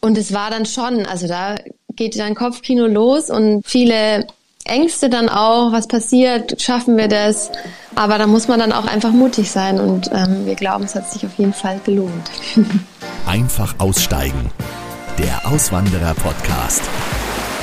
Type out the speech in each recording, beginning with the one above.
Und es war dann schon, also da geht dein Kopfkino los und viele Ängste dann auch, was passiert, schaffen wir das. Aber da muss man dann auch einfach mutig sein und ähm, wir glauben, es hat sich auf jeden Fall gelohnt. Einfach aussteigen. Der Auswanderer-Podcast.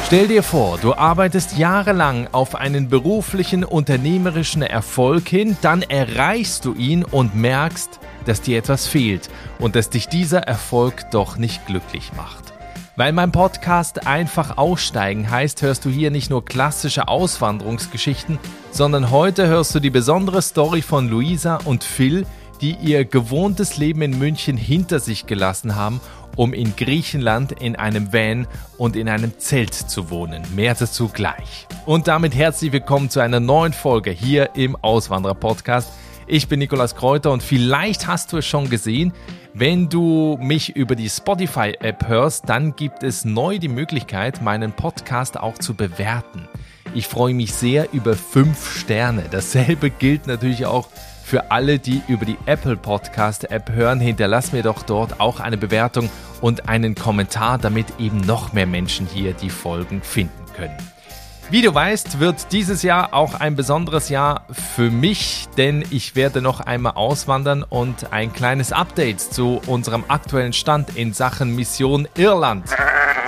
Stell dir vor, du arbeitest jahrelang auf einen beruflichen, unternehmerischen Erfolg hin, dann erreichst du ihn und merkst, dass dir etwas fehlt und dass dich dieser Erfolg doch nicht glücklich macht. Weil mein Podcast einfach aussteigen heißt, hörst du hier nicht nur klassische Auswanderungsgeschichten, sondern heute hörst du die besondere Story von Luisa und Phil, die ihr gewohntes Leben in München hinter sich gelassen haben um in Griechenland in einem Van und in einem Zelt zu wohnen. Mehr dazu gleich. Und damit herzlich willkommen zu einer neuen Folge hier im Auswanderer Podcast. Ich bin Nikolas Kräuter und vielleicht hast du es schon gesehen, wenn du mich über die Spotify-App hörst, dann gibt es neu die Möglichkeit, meinen Podcast auch zu bewerten. Ich freue mich sehr über fünf Sterne. Dasselbe gilt natürlich auch für alle, die über die Apple Podcast App hören. Hinterlass mir doch dort auch eine Bewertung und einen Kommentar, damit eben noch mehr Menschen hier die Folgen finden können. Wie du weißt, wird dieses Jahr auch ein besonderes Jahr für mich, denn ich werde noch einmal auswandern und ein kleines Update zu unserem aktuellen Stand in Sachen Mission Irland.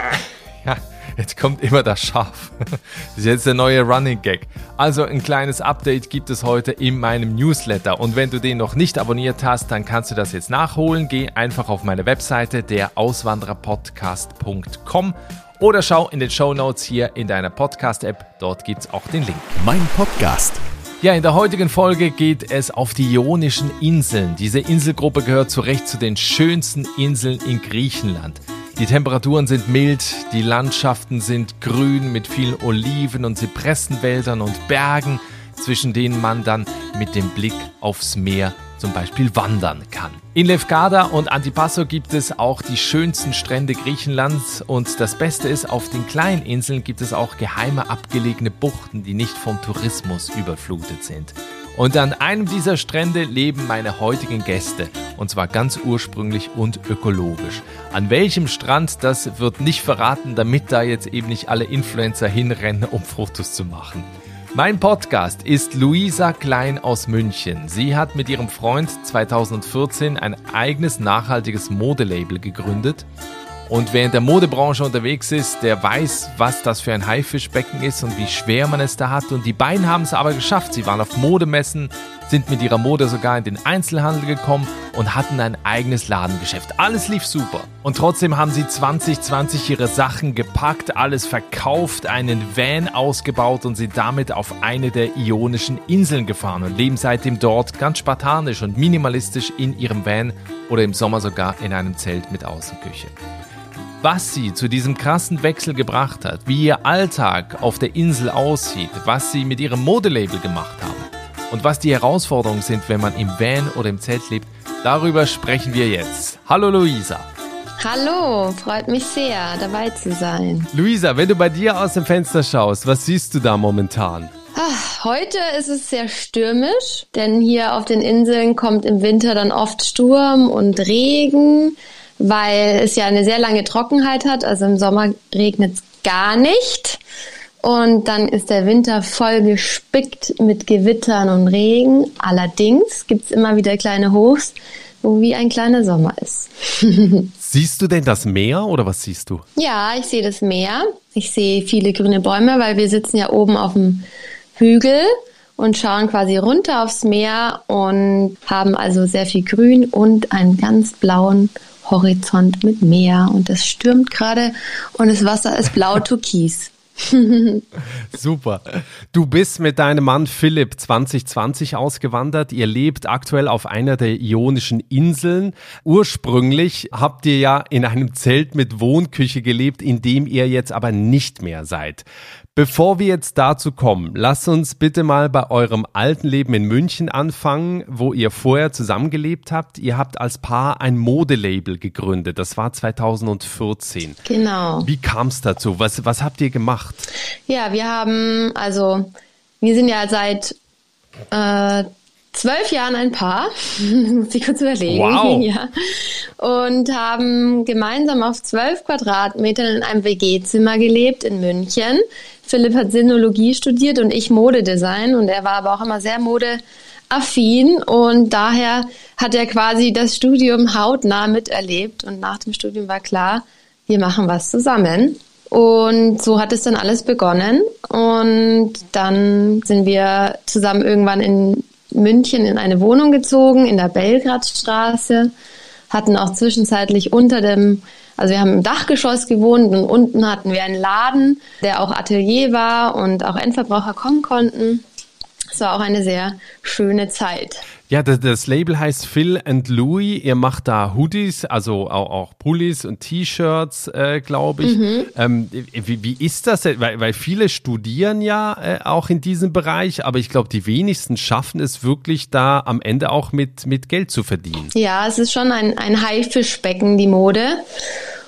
ja, Jetzt kommt immer das Schaf. Das ist jetzt der neue Running Gag. Also ein kleines Update gibt es heute in meinem Newsletter. Und wenn du den noch nicht abonniert hast, dann kannst du das jetzt nachholen. Geh einfach auf meine Webseite der Auswandererpodcast.com oder schau in den Show Notes hier in deiner Podcast-App. Dort gibt es auch den Link. Mein Podcast. Ja, in der heutigen Folge geht es auf die Ionischen Inseln. Diese Inselgruppe gehört zu Recht zu den schönsten Inseln in Griechenland. Die Temperaturen sind mild, die Landschaften sind grün mit vielen Oliven und Zypressenwäldern und Bergen, zwischen denen man dann mit dem Blick aufs Meer zum Beispiel wandern kann. In Lefkada und Antipasso gibt es auch die schönsten Strände Griechenlands und das Beste ist, auf den kleinen Inseln gibt es auch geheime abgelegene Buchten, die nicht vom Tourismus überflutet sind. Und an einem dieser Strände leben meine heutigen Gäste. Und zwar ganz ursprünglich und ökologisch. An welchem Strand, das wird nicht verraten, damit da jetzt eben nicht alle Influencer hinrennen, um Fotos zu machen. Mein Podcast ist Luisa Klein aus München. Sie hat mit ihrem Freund 2014 ein eigenes nachhaltiges Modelabel gegründet und wer in der Modebranche unterwegs ist, der weiß, was das für ein Haifischbecken ist und wie schwer man es da hat. Und die beiden haben es aber geschafft. Sie waren auf Modemessen, sind mit ihrer Mode sogar in den Einzelhandel gekommen und hatten ein eigenes Ladengeschäft. Alles lief super. Und trotzdem haben sie 2020 ihre Sachen gepackt, alles verkauft, einen Van ausgebaut und sind damit auf eine der ionischen Inseln gefahren und leben seitdem dort ganz spartanisch und minimalistisch in ihrem Van oder im Sommer sogar in einem Zelt mit Außenküche was sie zu diesem krassen Wechsel gebracht hat, wie ihr Alltag auf der Insel aussieht, was sie mit ihrem Modelabel gemacht haben und was die Herausforderungen sind, wenn man im Van oder im Zelt lebt, darüber sprechen wir jetzt. Hallo Luisa. Hallo, freut mich sehr, dabei zu sein. Luisa, wenn du bei dir aus dem Fenster schaust, was siehst du da momentan? Ach, heute ist es sehr stürmisch, denn hier auf den Inseln kommt im Winter dann oft Sturm und Regen weil es ja eine sehr lange Trockenheit hat. Also im Sommer regnet es gar nicht. Und dann ist der Winter voll gespickt mit Gewittern und Regen. Allerdings gibt's immer wieder kleine Hochs, wo wie ein kleiner Sommer ist. siehst du denn das Meer oder was siehst du? Ja, ich sehe das Meer. Ich sehe viele grüne Bäume, weil wir sitzen ja oben auf dem Hügel und schauen quasi runter aufs Meer und haben also sehr viel Grün und einen ganz blauen Horizont mit Meer und es stürmt gerade und das Wasser ist blau-türkis. Super. Du bist mit deinem Mann Philipp 2020 ausgewandert. Ihr lebt aktuell auf einer der ionischen Inseln. Ursprünglich habt ihr ja in einem Zelt mit Wohnküche gelebt, in dem ihr jetzt aber nicht mehr seid. Bevor wir jetzt dazu kommen, lasst uns bitte mal bei eurem alten Leben in München anfangen, wo ihr vorher zusammengelebt habt. Ihr habt als Paar ein Modelabel gegründet. Das war 2014. Genau. Wie kam es dazu? Was, was habt ihr gemacht? Ja, wir haben, also, wir sind ja seit äh, zwölf Jahren ein Paar, muss ich kurz überlegen. Wow. Ja. Und haben gemeinsam auf zwölf Quadratmetern in einem WG-Zimmer gelebt in München. Philipp hat Sinologie studiert und ich Modedesign und er war aber auch immer sehr modeaffin und daher hat er quasi das Studium hautnah miterlebt und nach dem Studium war klar, wir machen was zusammen. Und so hat es dann alles begonnen. Und dann sind wir zusammen irgendwann in München in eine Wohnung gezogen, in der Belgradstraße, hatten auch zwischenzeitlich unter dem, also wir haben im Dachgeschoss gewohnt und unten hatten wir einen Laden, der auch Atelier war und auch Endverbraucher kommen konnten. Es war auch eine sehr schöne Zeit. Ja, das, das, Label heißt Phil and Louis. Ihr macht da Hoodies, also auch, auch Pullis und T-Shirts, äh, glaube ich. Mhm. Ähm, wie, wie, ist das? Weil, weil viele studieren ja äh, auch in diesem Bereich, aber ich glaube, die wenigsten schaffen es wirklich da am Ende auch mit, mit Geld zu verdienen. Ja, es ist schon ein, ein Haifischbecken, die Mode.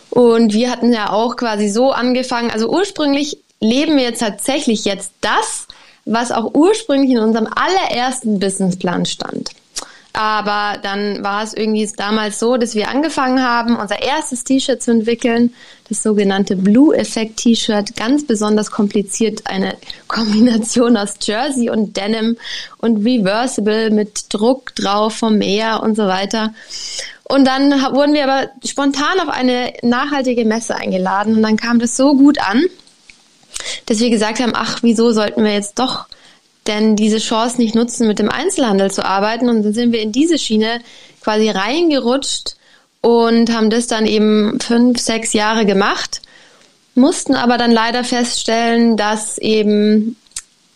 Und wir hatten ja auch quasi so angefangen. Also ursprünglich leben wir jetzt tatsächlich jetzt das, was auch ursprünglich in unserem allerersten Businessplan stand. Aber dann war es irgendwie damals so, dass wir angefangen haben, unser erstes T-Shirt zu entwickeln, das sogenannte Blue Effect T-Shirt, ganz besonders kompliziert, eine Kombination aus Jersey und Denim und Reversible mit Druck drauf vom Meer und so weiter. Und dann wurden wir aber spontan auf eine nachhaltige Messe eingeladen und dann kam das so gut an, dass wir gesagt haben, ach, wieso sollten wir jetzt doch denn diese Chance nicht nutzen, mit dem Einzelhandel zu arbeiten? Und dann sind wir in diese Schiene quasi reingerutscht und haben das dann eben fünf, sechs Jahre gemacht, mussten aber dann leider feststellen, dass eben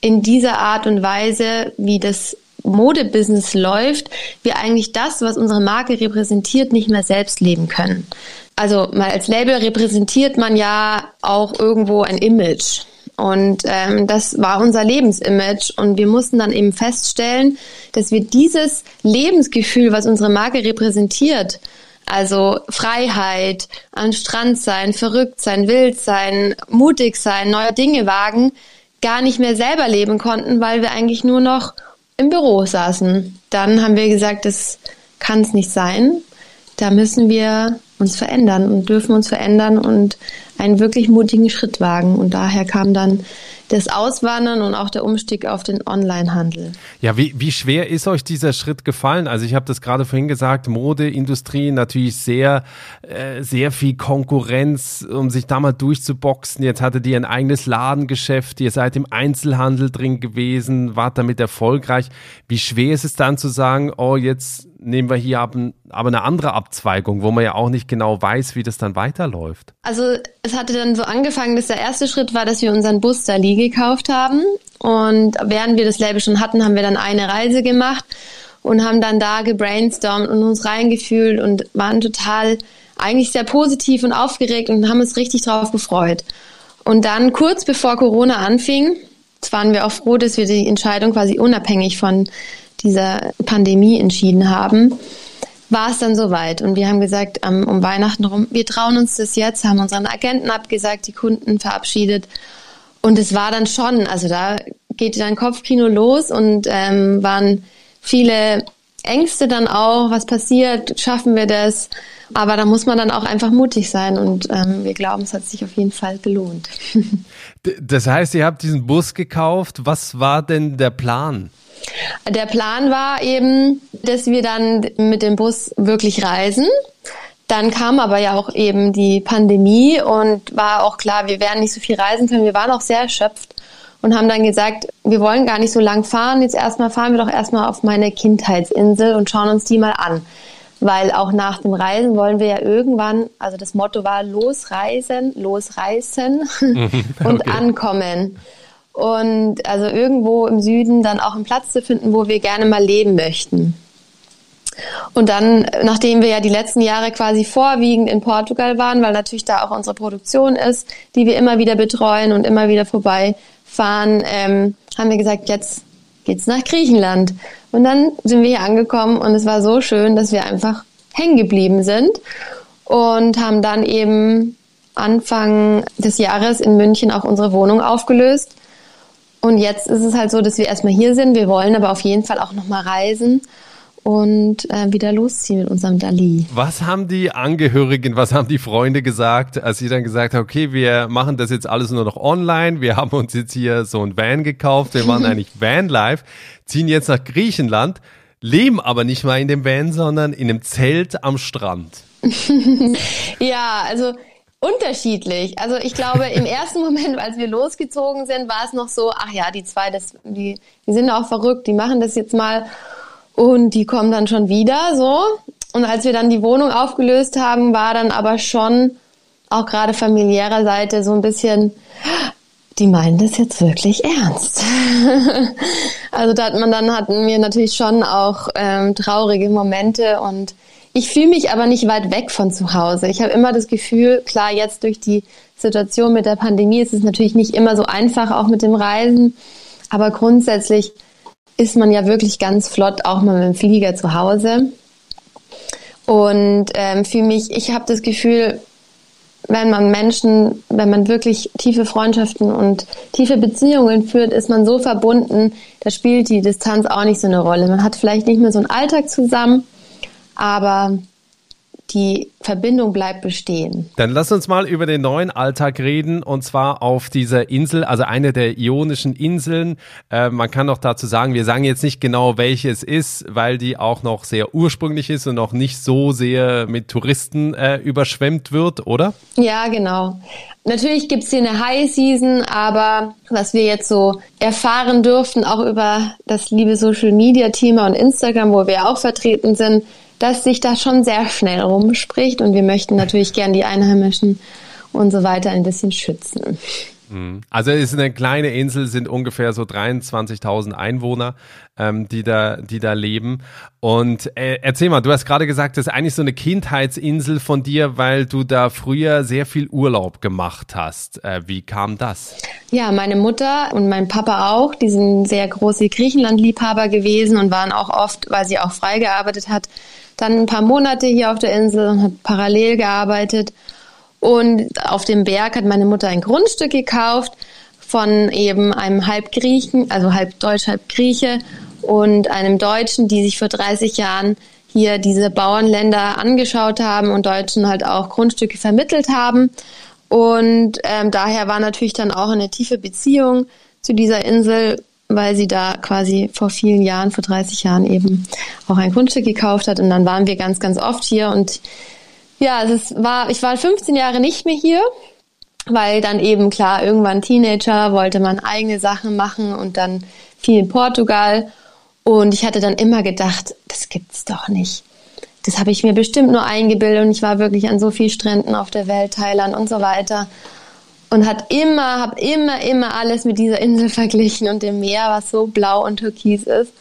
in dieser Art und Weise, wie das Modebusiness läuft, wir eigentlich das, was unsere Marke repräsentiert, nicht mehr selbst leben können. Also mal als Label repräsentiert man ja auch irgendwo ein Image. Und ähm, das war unser Lebensimage. Und wir mussten dann eben feststellen, dass wir dieses Lebensgefühl, was unsere Marke repräsentiert, also Freiheit, an Strand sein, verrückt sein, wild sein, mutig sein, neue Dinge wagen, gar nicht mehr selber leben konnten, weil wir eigentlich nur noch im Büro saßen. Dann haben wir gesagt, das kann es nicht sein. Da müssen wir uns verändern und dürfen uns verändern und einen wirklich mutigen Schritt wagen. Und daher kam dann das Auswandern und auch der Umstieg auf den Onlinehandel. Ja, wie, wie schwer ist euch dieser Schritt gefallen? Also ich habe das gerade vorhin gesagt, Modeindustrie natürlich sehr, äh, sehr viel Konkurrenz, um sich da mal durchzuboxen. Jetzt hattet ihr ein eigenes Ladengeschäft, ihr seid im Einzelhandel drin gewesen, wart damit erfolgreich. Wie schwer ist es dann zu sagen, oh, jetzt nehmen wir hier aber eine andere Abzweigung, wo man ja auch nicht genau weiß, wie das dann weiterläuft. Also es hatte dann so angefangen, dass der erste Schritt war, dass wir unseren Bus Dali gekauft haben. Und während wir das Label schon hatten, haben wir dann eine Reise gemacht und haben dann da gebrainstormt und uns reingefühlt und waren total eigentlich sehr positiv und aufgeregt und haben uns richtig drauf gefreut. Und dann kurz bevor Corona anfing, waren wir auch froh, dass wir die Entscheidung quasi unabhängig von dieser Pandemie entschieden haben, war es dann soweit. Und wir haben gesagt, um, um Weihnachten rum, wir trauen uns das jetzt, haben unseren Agenten abgesagt, die Kunden verabschiedet. Und es war dann schon, also da geht dein Kopfkino los und ähm, waren viele Ängste dann auch, was passiert, schaffen wir das? Aber da muss man dann auch einfach mutig sein und ähm, wir glauben, es hat sich auf jeden Fall gelohnt. das heißt, ihr habt diesen Bus gekauft. Was war denn der Plan? Der Plan war eben, dass wir dann mit dem Bus wirklich reisen. Dann kam aber ja auch eben die Pandemie und war auch klar, wir werden nicht so viel reisen können. Wir waren auch sehr erschöpft und haben dann gesagt, wir wollen gar nicht so lang fahren. Jetzt erstmal fahren wir doch erstmal auf meine Kindheits'insel und schauen uns die mal an. Weil auch nach dem Reisen wollen wir ja irgendwann, also das Motto war losreisen, losreißen und okay. ankommen und also irgendwo im Süden dann auch einen Platz zu finden, wo wir gerne mal leben möchten. Und dann, nachdem wir ja die letzten Jahre quasi vorwiegend in Portugal waren, weil natürlich da auch unsere Produktion ist, die wir immer wieder betreuen und immer wieder vorbeifahren, ähm, haben wir gesagt, jetzt geht's nach Griechenland. Und dann sind wir hier angekommen und es war so schön, dass wir einfach hängen geblieben sind und haben dann eben Anfang des Jahres in München auch unsere Wohnung aufgelöst Und jetzt ist es halt so, dass wir erstmal hier sind. Wir wollen aber auf jeden Fall auch nochmal reisen und äh, wieder losziehen mit unserem Dali. Was haben die Angehörigen, was haben die Freunde gesagt, als sie dann gesagt haben, okay, wir machen das jetzt alles nur noch online, wir haben uns jetzt hier so ein Van gekauft, wir machen eigentlich Vanlife, ziehen jetzt nach Griechenland, leben aber nicht mal in dem Van, sondern in einem Zelt am Strand. ja, also Unterschiedlich. Also ich glaube, im ersten Moment, als wir losgezogen sind, war es noch so, ach ja, die zwei, das, die, die sind auch verrückt, die machen das jetzt mal und die kommen dann schon wieder so. Und als wir dann die Wohnung aufgelöst haben, war dann aber schon auch gerade familiärer Seite so ein bisschen, die meinen das jetzt wirklich ernst. also da hat man dann hatten wir natürlich schon auch ähm, traurige Momente und ich fühle mich aber nicht weit weg von zu Hause. Ich habe immer das Gefühl, klar, jetzt durch die Situation mit der Pandemie ist es natürlich nicht immer so einfach, auch mit dem Reisen. Aber grundsätzlich ist man ja wirklich ganz flott auch mal mit dem Flieger zu Hause. Und ähm, für mich, ich habe das Gefühl, wenn man Menschen, wenn man wirklich tiefe Freundschaften und tiefe Beziehungen führt, ist man so verbunden, da spielt die Distanz auch nicht so eine Rolle. Man hat vielleicht nicht mehr so einen Alltag zusammen, aber die Verbindung bleibt bestehen. Dann lass uns mal über den neuen Alltag reden und zwar auf dieser Insel, also eine der ionischen Inseln. Äh, man kann noch dazu sagen, wir sagen jetzt nicht genau, welche es ist, weil die auch noch sehr ursprünglich ist und noch nicht so sehr mit Touristen äh, überschwemmt wird, oder? Ja, genau. Natürlich gibt's hier eine High Season, aber was wir jetzt so erfahren durften, auch über das liebe Social Media Thema und Instagram, wo wir auch vertreten sind, dass sich da schon sehr schnell rumspricht und wir möchten natürlich gern die Einheimischen und so weiter ein bisschen schützen. Also es ist eine kleine Insel, sind ungefähr so 23.000 Einwohner, ähm, die da, die da leben. Und äh, erzähl mal, du hast gerade gesagt, das ist eigentlich so eine Kindheitsinsel von dir, weil du da früher sehr viel Urlaub gemacht hast. Äh, wie kam das? Ja, meine Mutter und mein Papa auch, die sind sehr große Griechenland-Liebhaber gewesen und waren auch oft, weil sie auch frei gearbeitet hat, dann ein paar Monate hier auf der Insel und hat parallel gearbeitet. Und auf dem Berg hat meine Mutter ein Grundstück gekauft von eben einem halb Griechen, also halb Deutsch, halb Grieche und einem Deutschen, die sich vor 30 Jahren hier diese Bauernländer angeschaut haben und Deutschen halt auch Grundstücke vermittelt haben. Und ähm, daher war natürlich dann auch eine tiefe Beziehung zu dieser Insel weil sie da quasi vor vielen Jahren, vor 30 Jahren eben auch ein Grundstück gekauft hat. Und dann waren wir ganz, ganz oft hier. Und ja, es war, ich war 15 Jahre nicht mehr hier, weil dann eben klar, irgendwann Teenager, wollte man eigene Sachen machen und dann viel in Portugal. Und ich hatte dann immer gedacht, das gibt's doch nicht. Das habe ich mir bestimmt nur eingebildet und ich war wirklich an so vielen Stränden auf der Welt, Thailand und so weiter und hat immer, habe immer, immer alles mit dieser Insel verglichen und dem Meer, was so blau und türkis ist.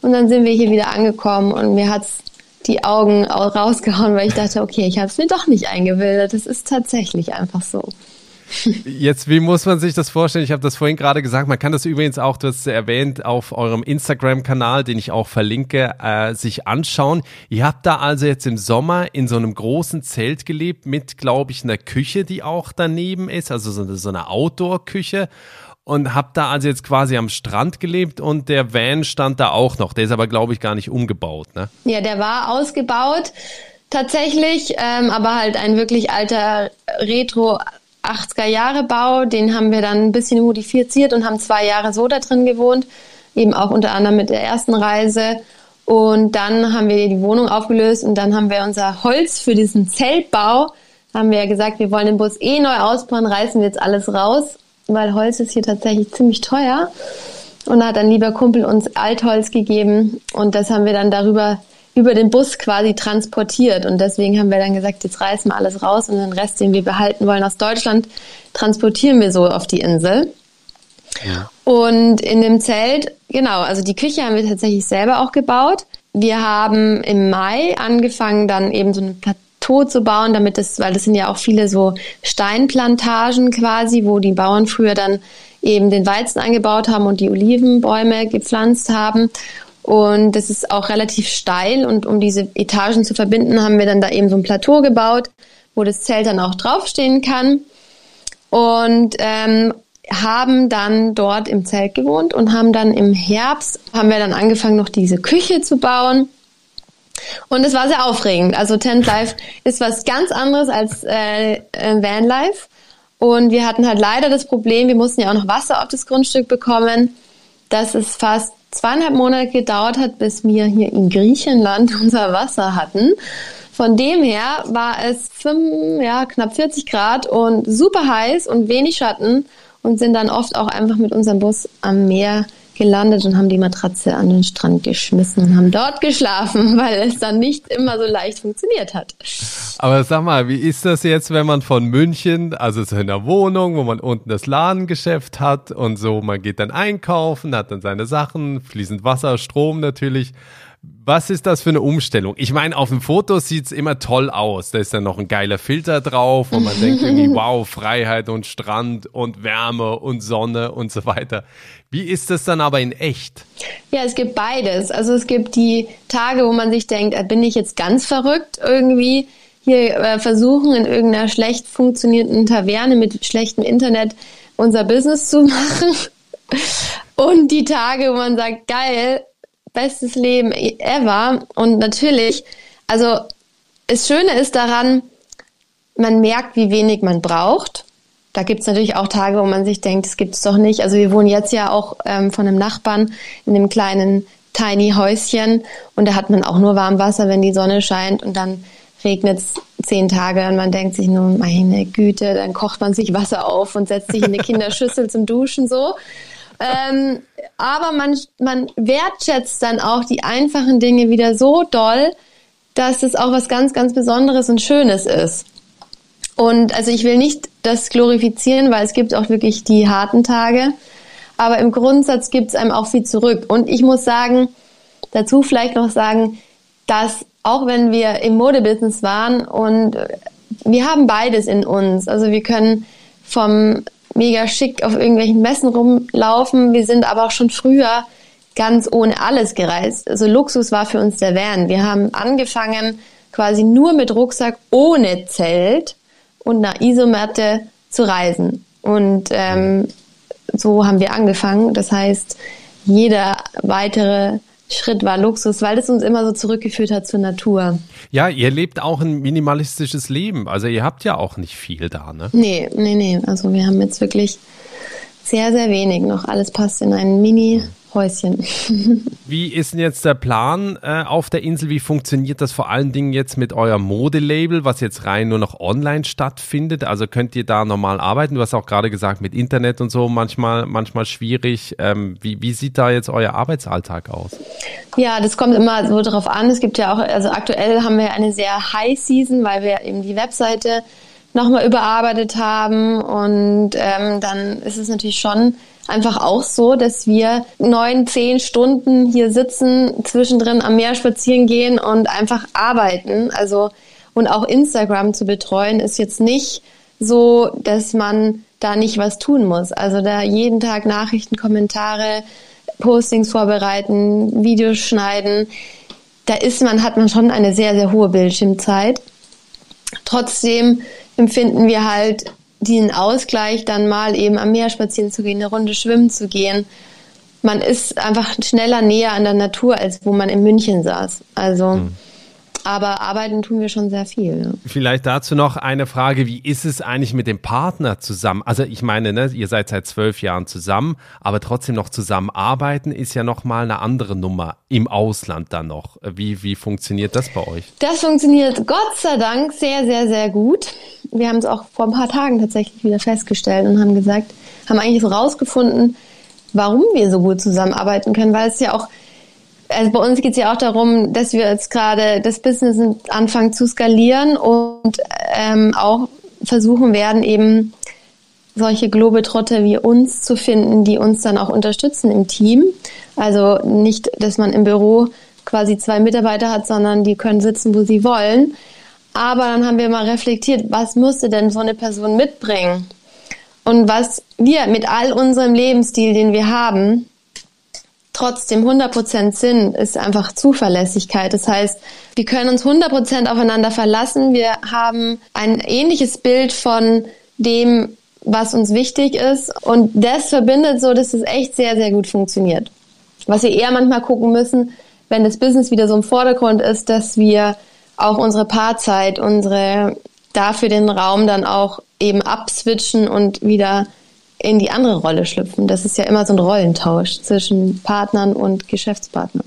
Und dann sind wir hier wieder angekommen und mir hat's die Augen rausgehauen, weil ich dachte, okay, ich habe es mir doch nicht eingebildet. Es ist tatsächlich einfach so. Jetzt, wie muss man sich das vorstellen? Ich habe das vorhin gerade gesagt. Man kann das übrigens auch, du hast es erwähnt, auf eurem Instagram-Kanal, den ich auch verlinke, äh, sich anschauen. Ihr habt da also jetzt im Sommer in so einem großen Zelt gelebt mit, glaube ich, einer Küche, die auch daneben ist, also so so eine Outdoor-Küche. Und habt da also jetzt quasi am Strand gelebt und der Van stand da auch noch. Der ist aber, glaube ich, gar nicht umgebaut, ne? Ja, der war ausgebaut tatsächlich, ähm, aber halt ein wirklich alter Retro 80er Jahre Bau, den haben wir dann ein bisschen modifiziert und haben zwei Jahre so da drin gewohnt, eben auch unter anderem mit der ersten Reise. Und dann haben wir die Wohnung aufgelöst und dann haben wir unser Holz für diesen Zeltbau, haben wir ja gesagt, wir wollen den Bus eh neu ausbauen, reißen wir jetzt alles raus, weil Holz ist hier tatsächlich ziemlich teuer. Und da hat ein lieber Kumpel uns Altholz gegeben und das haben wir dann darüber über den Bus quasi transportiert. Und deswegen haben wir dann gesagt, jetzt reißen wir alles raus und den Rest, den wir behalten wollen aus Deutschland, transportieren wir so auf die Insel. Ja. Und in dem Zelt, genau, also die Küche haben wir tatsächlich selber auch gebaut. Wir haben im Mai angefangen, dann eben so ein Plateau zu bauen, damit das, weil das sind ja auch viele so Steinplantagen quasi, wo die Bauern früher dann eben den Weizen angebaut haben und die Olivenbäume gepflanzt haben. Und das ist auch relativ steil und um diese Etagen zu verbinden, haben wir dann da eben so ein Plateau gebaut, wo das Zelt dann auch draufstehen kann. Und ähm, haben dann dort im Zelt gewohnt und haben dann im Herbst, haben wir dann angefangen, noch diese Küche zu bauen. Und es war sehr aufregend. Also Tent Life ist was ganz anderes als äh, äh, Van Life. Und wir hatten halt leider das Problem, wir mussten ja auch noch Wasser auf das Grundstück bekommen, dass es fast zweieinhalb Monate gedauert hat, bis wir hier in Griechenland unser Wasser hatten. Von dem her war es fünf, ja, knapp 40 Grad und super heiß und wenig Schatten und sind dann oft auch einfach mit unserem Bus am Meer gelandet und haben die Matratze an den Strand geschmissen und haben dort geschlafen, weil es dann nicht immer so leicht funktioniert hat. Aber sag mal, wie ist das jetzt, wenn man von München, also so in der Wohnung, wo man unten das Ladengeschäft hat und so, man geht dann einkaufen, hat dann seine Sachen, fließend Wasser, Strom natürlich was ist das für eine Umstellung? Ich meine, auf dem Foto sieht es immer toll aus. Da ist dann noch ein geiler Filter drauf und man denkt irgendwie, wow, Freiheit und Strand und Wärme und Sonne und so weiter. Wie ist das dann aber in echt? Ja, es gibt beides. Also es gibt die Tage, wo man sich denkt, äh, bin ich jetzt ganz verrückt irgendwie hier äh, versuchen, in irgendeiner schlecht funktionierenden Taverne mit schlechtem Internet unser Business zu machen. Und die Tage, wo man sagt, geil, bestes Leben ever. Und natürlich, also das Schöne ist daran, man merkt, wie wenig man braucht. Da gibt's natürlich auch Tage, wo man sich denkt, das gibt's doch nicht. Also wir wohnen jetzt ja auch ähm, von einem Nachbarn in einem kleinen tiny Häuschen und da hat man auch nur Warmwasser, wenn die Sonne scheint und dann regnet's zehn Tage und man denkt sich nur, meine Güte, dann kocht man sich Wasser auf und setzt sich in eine Kinderschüssel zum Duschen so. Ähm, aber man, man wertschätzt dann auch die einfachen Dinge wieder so doll, dass es auch was ganz, ganz Besonderes und Schönes ist. Und also ich will nicht das glorifizieren, weil es gibt auch wirklich die harten Tage. Aber im Grundsatz gibt es einem auch viel zurück. Und ich muss sagen, dazu vielleicht noch sagen, dass auch wenn wir im Modebusiness waren und wir haben beides in uns. Also wir können vom mega schick auf irgendwelchen Messen rumlaufen. Wir sind aber auch schon früher ganz ohne alles gereist. Also Luxus war für uns der Van. Wir haben angefangen quasi nur mit Rucksack ohne Zelt und einer Isomatte zu reisen. Und ähm, so haben wir angefangen. Das heißt, jeder weitere Schritt war Luxus, weil es uns immer so zurückgeführt hat zur Natur. Ja, ihr lebt auch ein minimalistisches Leben. Also ihr habt ja auch nicht viel da, ne? Nee, nee, nee. Also wir haben jetzt wirklich sehr, sehr wenig noch. Alles passt in einen Mini- Häuschen. Wie ist denn jetzt der Plan äh, auf der Insel? Wie funktioniert das vor allen Dingen jetzt mit eurem Modelabel, was jetzt rein nur noch online stattfindet? Also könnt ihr da normal arbeiten? Du hast auch gerade gesagt, mit Internet und so manchmal, manchmal schwierig. Ähm, wie, wie sieht da jetzt euer Arbeitsalltag aus? Ja, das kommt immer so darauf an. Es gibt ja auch, also aktuell haben wir eine sehr High Season, weil wir eben die Webseite nochmal überarbeitet haben und ähm, dann ist es natürlich schon einfach auch so, dass wir neun, zehn Stunden hier sitzen, zwischendrin am Meer spazieren gehen und einfach arbeiten. Also und auch Instagram zu betreuen ist jetzt nicht so, dass man da nicht was tun muss. Also da jeden Tag Nachrichten, Kommentare, Postings vorbereiten, Videos schneiden. Da ist man, hat man schon eine sehr, sehr hohe Bildschirmzeit. Trotzdem empfinden wir halt diesen Ausgleich, dann mal eben am Meer spazieren zu gehen, eine Runde schwimmen zu gehen. Man ist einfach schneller näher an der Natur, als wo man in München saß. Also, mhm. Aber arbeiten tun wir schon sehr viel. Vielleicht dazu noch eine Frage. Wie ist es eigentlich mit dem Partner zusammen? Also, ich meine, ne, ihr seid seit zwölf Jahren zusammen, aber trotzdem noch zusammenarbeiten ist ja nochmal eine andere Nummer im Ausland dann noch. Wie, wie funktioniert das bei euch? Das funktioniert Gott sei Dank sehr, sehr, sehr gut wir haben es auch vor ein paar Tagen tatsächlich wieder festgestellt und haben gesagt, haben eigentlich so rausgefunden, warum wir so gut zusammenarbeiten können, weil es ja auch, also bei uns geht es ja auch darum, dass wir jetzt gerade das Business anfangen zu skalieren und ähm, auch versuchen werden, eben solche Globetrotter wie uns zu finden, die uns dann auch unterstützen im Team. Also nicht, dass man im Büro quasi zwei Mitarbeiter hat, sondern die können sitzen, wo sie wollen. Aber dann haben wir mal reflektiert, was musste denn so eine Person mitbringen? Und was wir mit all unserem Lebensstil, den wir haben, trotzdem 100% sind, ist einfach Zuverlässigkeit. Das heißt, wir können uns 100% aufeinander verlassen. Wir haben ein ähnliches Bild von dem, was uns wichtig ist. Und das verbindet so, dass es echt sehr, sehr gut funktioniert. Was wir eher manchmal gucken müssen, wenn das Business wieder so im Vordergrund ist, dass wir auch unsere Paarzeit, unsere dafür den Raum dann auch eben abswitchen und wieder in die andere Rolle schlüpfen. Das ist ja immer so ein Rollentausch zwischen Partnern und Geschäftspartnern.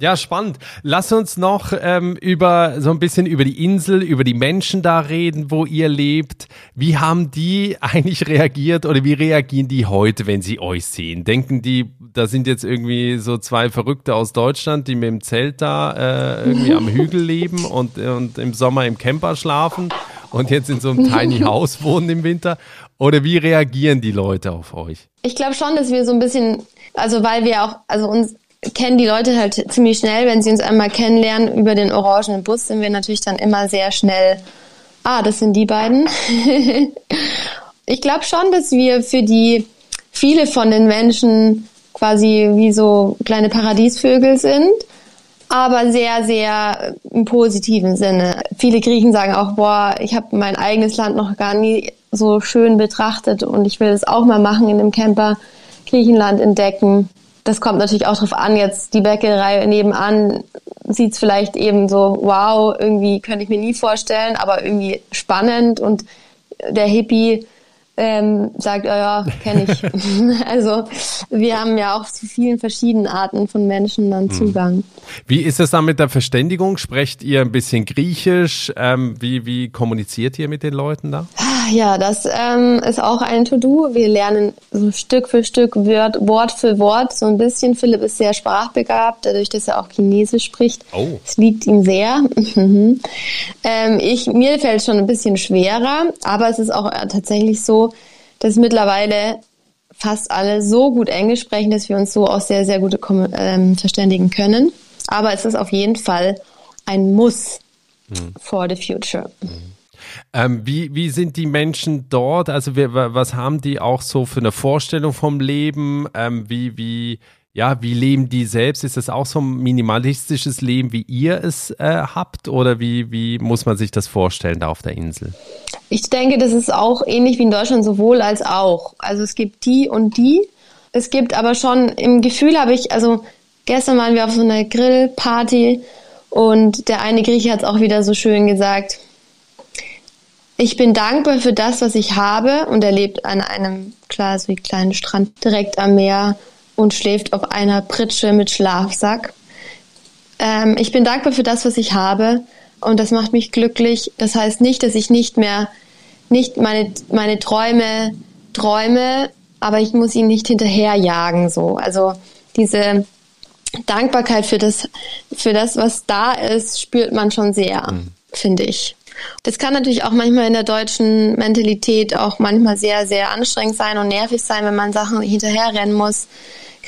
Ja, spannend. Lass uns noch ähm, über so ein bisschen über die Insel, über die Menschen da reden, wo ihr lebt. Wie haben die eigentlich reagiert oder wie reagieren die heute, wenn sie euch sehen? Denken die, da sind jetzt irgendwie so zwei Verrückte aus Deutschland, die mit dem Zelt da äh, irgendwie am Hügel leben und, und im Sommer im Camper schlafen und jetzt in so einem Tiny House wohnen im Winter? Oder wie reagieren die Leute auf euch? Ich glaube schon, dass wir so ein bisschen, also weil wir auch, also uns kennen die Leute halt ziemlich schnell, wenn sie uns einmal kennenlernen über den orangenen Bus, sind wir natürlich dann immer sehr schnell, ah, das sind die beiden. ich glaube schon, dass wir für die viele von den Menschen quasi wie so kleine Paradiesvögel sind, aber sehr, sehr im positiven Sinne. Viele Griechen sagen auch, boah, ich habe mein eigenes Land noch gar nie so schön betrachtet und ich will es auch mal machen in einem Camper Griechenland entdecken das kommt natürlich auch drauf an, jetzt die Bäckerei nebenan sieht es vielleicht eben so, wow, irgendwie könnte ich mir nie vorstellen, aber irgendwie spannend und der Hippie ähm, sagt, ja, ja, kenne ich. also wir haben ja auch zu vielen verschiedenen Arten von Menschen dann hm. Zugang. Wie ist es dann mit der Verständigung? Sprecht ihr ein bisschen Griechisch? Ähm, wie, wie kommuniziert ihr mit den Leuten da? Ja, das ähm, ist auch ein To-Do. Wir lernen so Stück für Stück, Wort für Wort so ein bisschen. Philipp ist sehr sprachbegabt, dadurch, dass er auch Chinesisch spricht. Oh. Es liegt ihm sehr. Mhm. ähm, ich, mir fällt es schon ein bisschen schwerer, aber es ist auch äh, tatsächlich so, dass mittlerweile fast alle so gut Englisch sprechen, dass wir uns so auch sehr, sehr gut ähm, verständigen können. Aber es ist auf jeden Fall ein Muss hm. for the future. Hm. Ähm, wie, wie sind die Menschen dort? Also wir, was haben die auch so für eine Vorstellung vom Leben? Ähm, wie, wie, ja, wie leben die selbst? Ist das auch so ein minimalistisches Leben, wie ihr es äh, habt? Oder wie, wie muss man sich das vorstellen da auf der Insel? Ich denke, das ist auch ähnlich wie in Deutschland sowohl als auch. Also es gibt die und die. Es gibt aber schon, im Gefühl habe ich, also gestern waren wir auf so einer Grillparty und der eine Grieche hat es auch wieder so schön gesagt. Ich bin dankbar für das, was ich habe und er lebt an einem, klar, so wie kleinen Strand direkt am Meer und schläft auf einer Pritsche mit Schlafsack. Ähm, ich bin dankbar für das, was ich habe und das macht mich glücklich. Das heißt nicht, dass ich nicht mehr, nicht meine, meine Träume träume, aber ich muss ihnen nicht hinterherjagen, so. Also diese Dankbarkeit für das, für das, was da ist, spürt man schon sehr, mhm. finde ich. Das kann natürlich auch manchmal in der deutschen Mentalität auch manchmal sehr, sehr anstrengend sein und nervig sein, wenn man Sachen hinterherrennen muss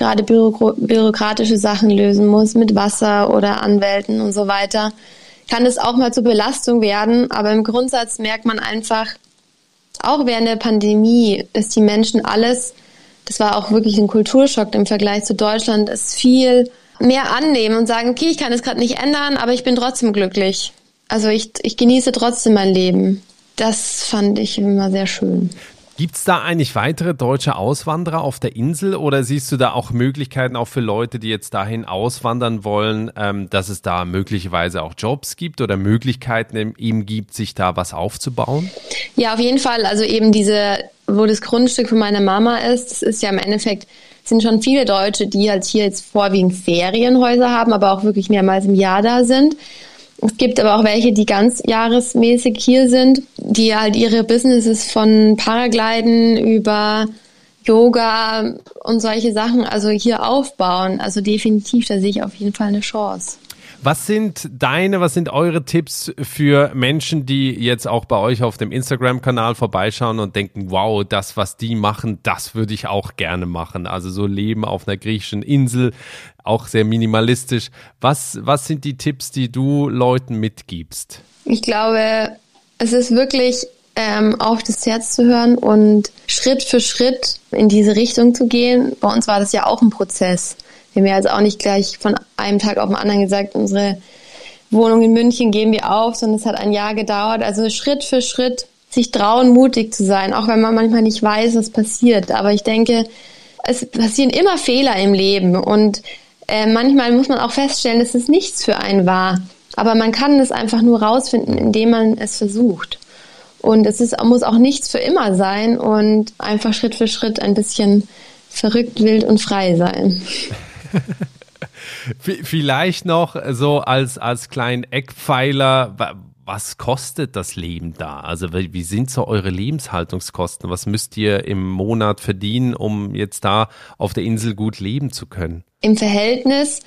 gerade büro bürokratische Sachen lösen muss mit Wasser oder Anwälten und so weiter, kann es auch mal zur Belastung werden. Aber im Grundsatz merkt man einfach, auch während der Pandemie, dass die Menschen alles, das war auch wirklich ein Kulturschock im Vergleich zu Deutschland, es viel mehr annehmen und sagen, okay, ich kann es gerade nicht ändern, aber ich bin trotzdem glücklich. Also ich, ich genieße trotzdem mein Leben. Das fand ich immer sehr schön. Gibt es da eigentlich weitere deutsche Auswanderer auf der Insel oder siehst du da auch Möglichkeiten auch für Leute, die jetzt dahin auswandern wollen, ähm, dass es da möglicherweise auch Jobs gibt oder Möglichkeiten eben gibt, sich da was aufzubauen? Ja, auf jeden Fall. Also eben diese, wo das Grundstück von meiner Mama ist, das ist ja im Endeffekt sind schon viele Deutsche, die halt hier jetzt vorwiegend Ferienhäuser haben, aber auch wirklich mehrmals im Jahr da sind. Es gibt aber auch welche, die ganz jahresmäßig hier sind, die halt ihre Businesses von Paragliden über Yoga und solche Sachen also hier aufbauen. Also definitiv, da sehe ich auf jeden Fall eine Chance. Was sind deine, was sind eure Tipps für Menschen, die jetzt auch bei euch auf dem Instagram-Kanal vorbeischauen und denken, wow, das, was die machen, das würde ich auch gerne machen. Also so leben auf einer griechischen Insel, auch sehr minimalistisch. Was, was sind die Tipps, die du Leuten mitgibst? Ich glaube, es ist wirklich ähm, auf das Herz zu hören und Schritt für Schritt in diese Richtung zu gehen. Bei uns war das ja auch ein Prozess. Wir haben ja also auch nicht gleich von einem Tag auf den anderen gesagt, unsere Wohnung in München geben wir auf, sondern es hat ein Jahr gedauert. Also Schritt für Schritt sich trauen, mutig zu sein, auch wenn man manchmal nicht weiß, was passiert. Aber ich denke, es passieren immer Fehler im Leben und äh, manchmal muss man auch feststellen, dass es nichts für einen war. Aber man kann es einfach nur rausfinden, indem man es versucht. Und es ist, muss auch nichts für immer sein und einfach Schritt für Schritt ein bisschen verrückt, wild und frei sein. Vielleicht noch so als, als kleinen Eckpfeiler, was kostet das Leben da? Also wie sind so eure Lebenshaltungskosten? Was müsst ihr im Monat verdienen, um jetzt da auf der Insel gut leben zu können? Im Verhältnis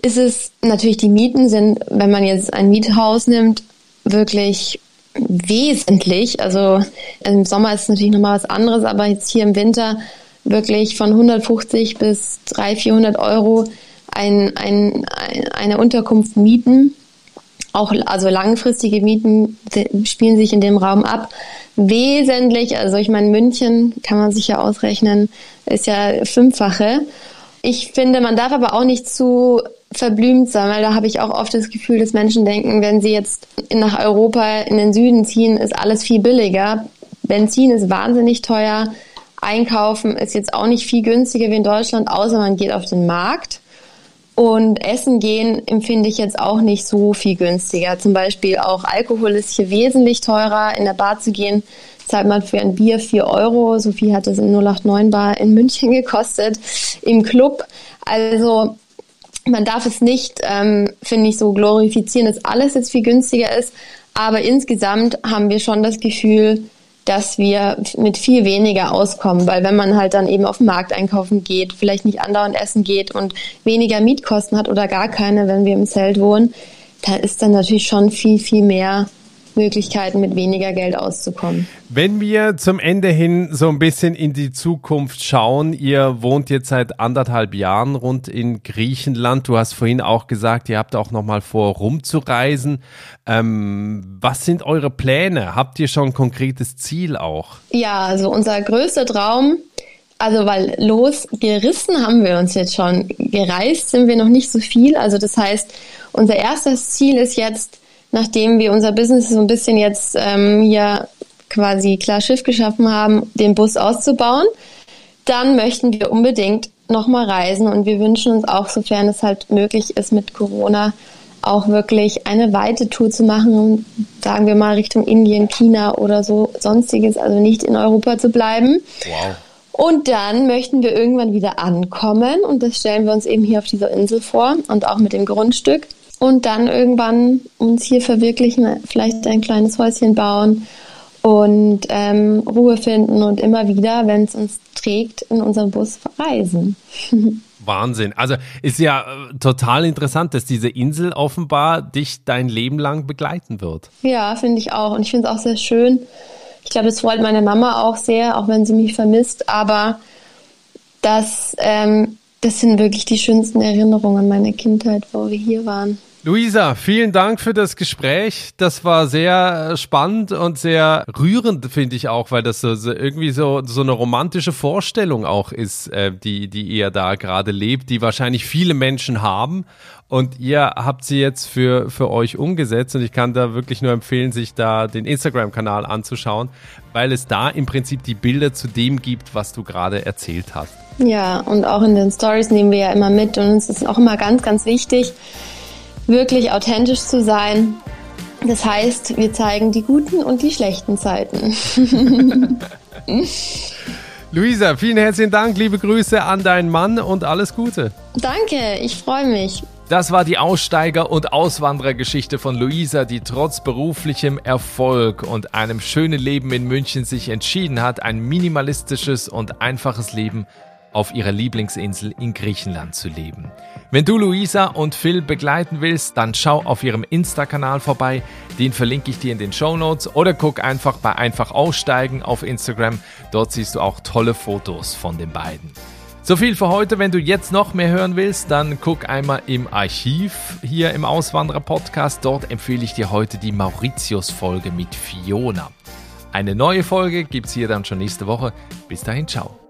ist es natürlich, die Mieten sind, wenn man jetzt ein Miethaus nimmt, wirklich wesentlich. Also im Sommer ist es natürlich nochmal was anderes, aber jetzt hier im Winter wirklich von 150 bis 300, 400 Euro ein, ein, eine Unterkunft mieten. Auch also langfristige Mieten spielen sich in dem Raum ab. Wesentlich, also ich meine, München kann man sich ja ausrechnen, ist ja fünffache. Ich finde, man darf aber auch nicht zu verblümt sein, weil da habe ich auch oft das Gefühl, dass Menschen denken, wenn sie jetzt nach Europa in den Süden ziehen, ist alles viel billiger. Benzin ist wahnsinnig teuer. Einkaufen ist jetzt auch nicht viel günstiger wie in Deutschland, außer man geht auf den Markt. Und Essen gehen empfinde ich jetzt auch nicht so viel günstiger. Zum Beispiel auch Alkohol ist hier wesentlich teurer. In der Bar zu gehen, zahlt man für ein Bier 4 Euro. So viel hat es in 089 Bar in München gekostet. Im Club. Also man darf es nicht, ähm, finde ich, so glorifizieren, dass alles jetzt viel günstiger ist. Aber insgesamt haben wir schon das Gefühl, dass wir mit viel weniger auskommen, weil wenn man halt dann eben auf den Markt einkaufen geht, vielleicht nicht andauernd essen geht und weniger Mietkosten hat oder gar keine, wenn wir im Zelt wohnen, da ist dann natürlich schon viel, viel mehr Möglichkeiten, mit weniger Geld auszukommen. Wenn wir zum Ende hin so ein bisschen in die Zukunft schauen, ihr wohnt jetzt seit anderthalb Jahren rund in Griechenland. Du hast vorhin auch gesagt, ihr habt auch noch mal vor, rumzureisen. Ähm, was sind eure Pläne? Habt ihr schon ein konkretes Ziel auch? Ja, also unser größter Traum also weil losgerissen haben wir uns jetzt schon. Gereist sind wir noch nicht so viel. Also das heißt, unser erstes Ziel ist jetzt nachdem wir unser Business so ein bisschen jetzt ähm, hier quasi klar Schiff geschaffen haben, den Bus auszubauen, dann möchten wir unbedingt nochmal reisen und wir wünschen uns auch, sofern es halt möglich ist mit Corona, auch wirklich eine weite Tour zu machen, sagen wir mal Richtung Indien, China oder so sonstiges, also nicht in Europa zu bleiben. Wow. Und dann möchten wir irgendwann wieder ankommen und das stellen wir uns eben hier auf dieser Insel vor und auch mit dem Grundstück und dann irgendwann uns hier verwirklichen, vielleicht ein kleines Häuschen bauen und ähm, Ruhe finden und immer wieder, wenn es uns trägt, in unserem Bus verreisen. Wahnsinn. Also ist ja äh, total interessant, dass diese Insel offenbar dich dein Leben lang begleiten wird. Ja, finde ich auch. Und ich finde es auch sehr schön. Ich glaube, das freut meine Mama auch sehr, auch wenn sie mich vermisst. Aber das ähm, das sind wirklich die schönsten Erinnerungen meiner Kindheit, wo wir hier waren. Luisa, vielen Dank für das Gespräch. Das war sehr äh, spannend und sehr rührend, finde ich auch, weil das so, so, irgendwie so, so eine romantische Vorstellung auch ist, äh, die, die ihr da gerade lebt, die wahrscheinlich viele Menschen haben. Und ihr habt sie jetzt für, für euch umgesetzt. Und ich kann da wirklich nur empfehlen, sich da den Instagram-Kanal anzuschauen, weil es da im Prinzip die Bilder zu dem gibt, was du gerade erzählt hast. Ja, und auch in den Stories nehmen wir ja immer mit und uns ist auch immer ganz, ganz wichtig, wirklich authentisch zu sein. Das heißt, wir zeigen die guten und die schlechten Zeiten. Luisa, vielen herzlichen Dank, liebe Grüße an deinen Mann und alles Gute. Danke, ich freue mich. Das war die Aussteiger- und Auswanderergeschichte von Luisa, die trotz beruflichem Erfolg und einem schönen Leben in München sich entschieden hat, ein minimalistisches und einfaches Leben auf ihrer Lieblingsinsel in Griechenland zu leben. Wenn du Luisa und Phil begleiten willst, dann schau auf ihrem Insta-Kanal vorbei. Den verlinke ich dir in den Show Notes oder guck einfach bei Einfach Aussteigen auf Instagram. Dort siehst du auch tolle Fotos von den beiden. So viel für heute. Wenn du jetzt noch mehr hören willst, dann guck einmal im Archiv hier im Auswanderer Podcast. Dort empfehle ich dir heute die Mauritius-Folge mit Fiona. Eine neue Folge gibt's hier dann schon nächste Woche. Bis dahin, ciao.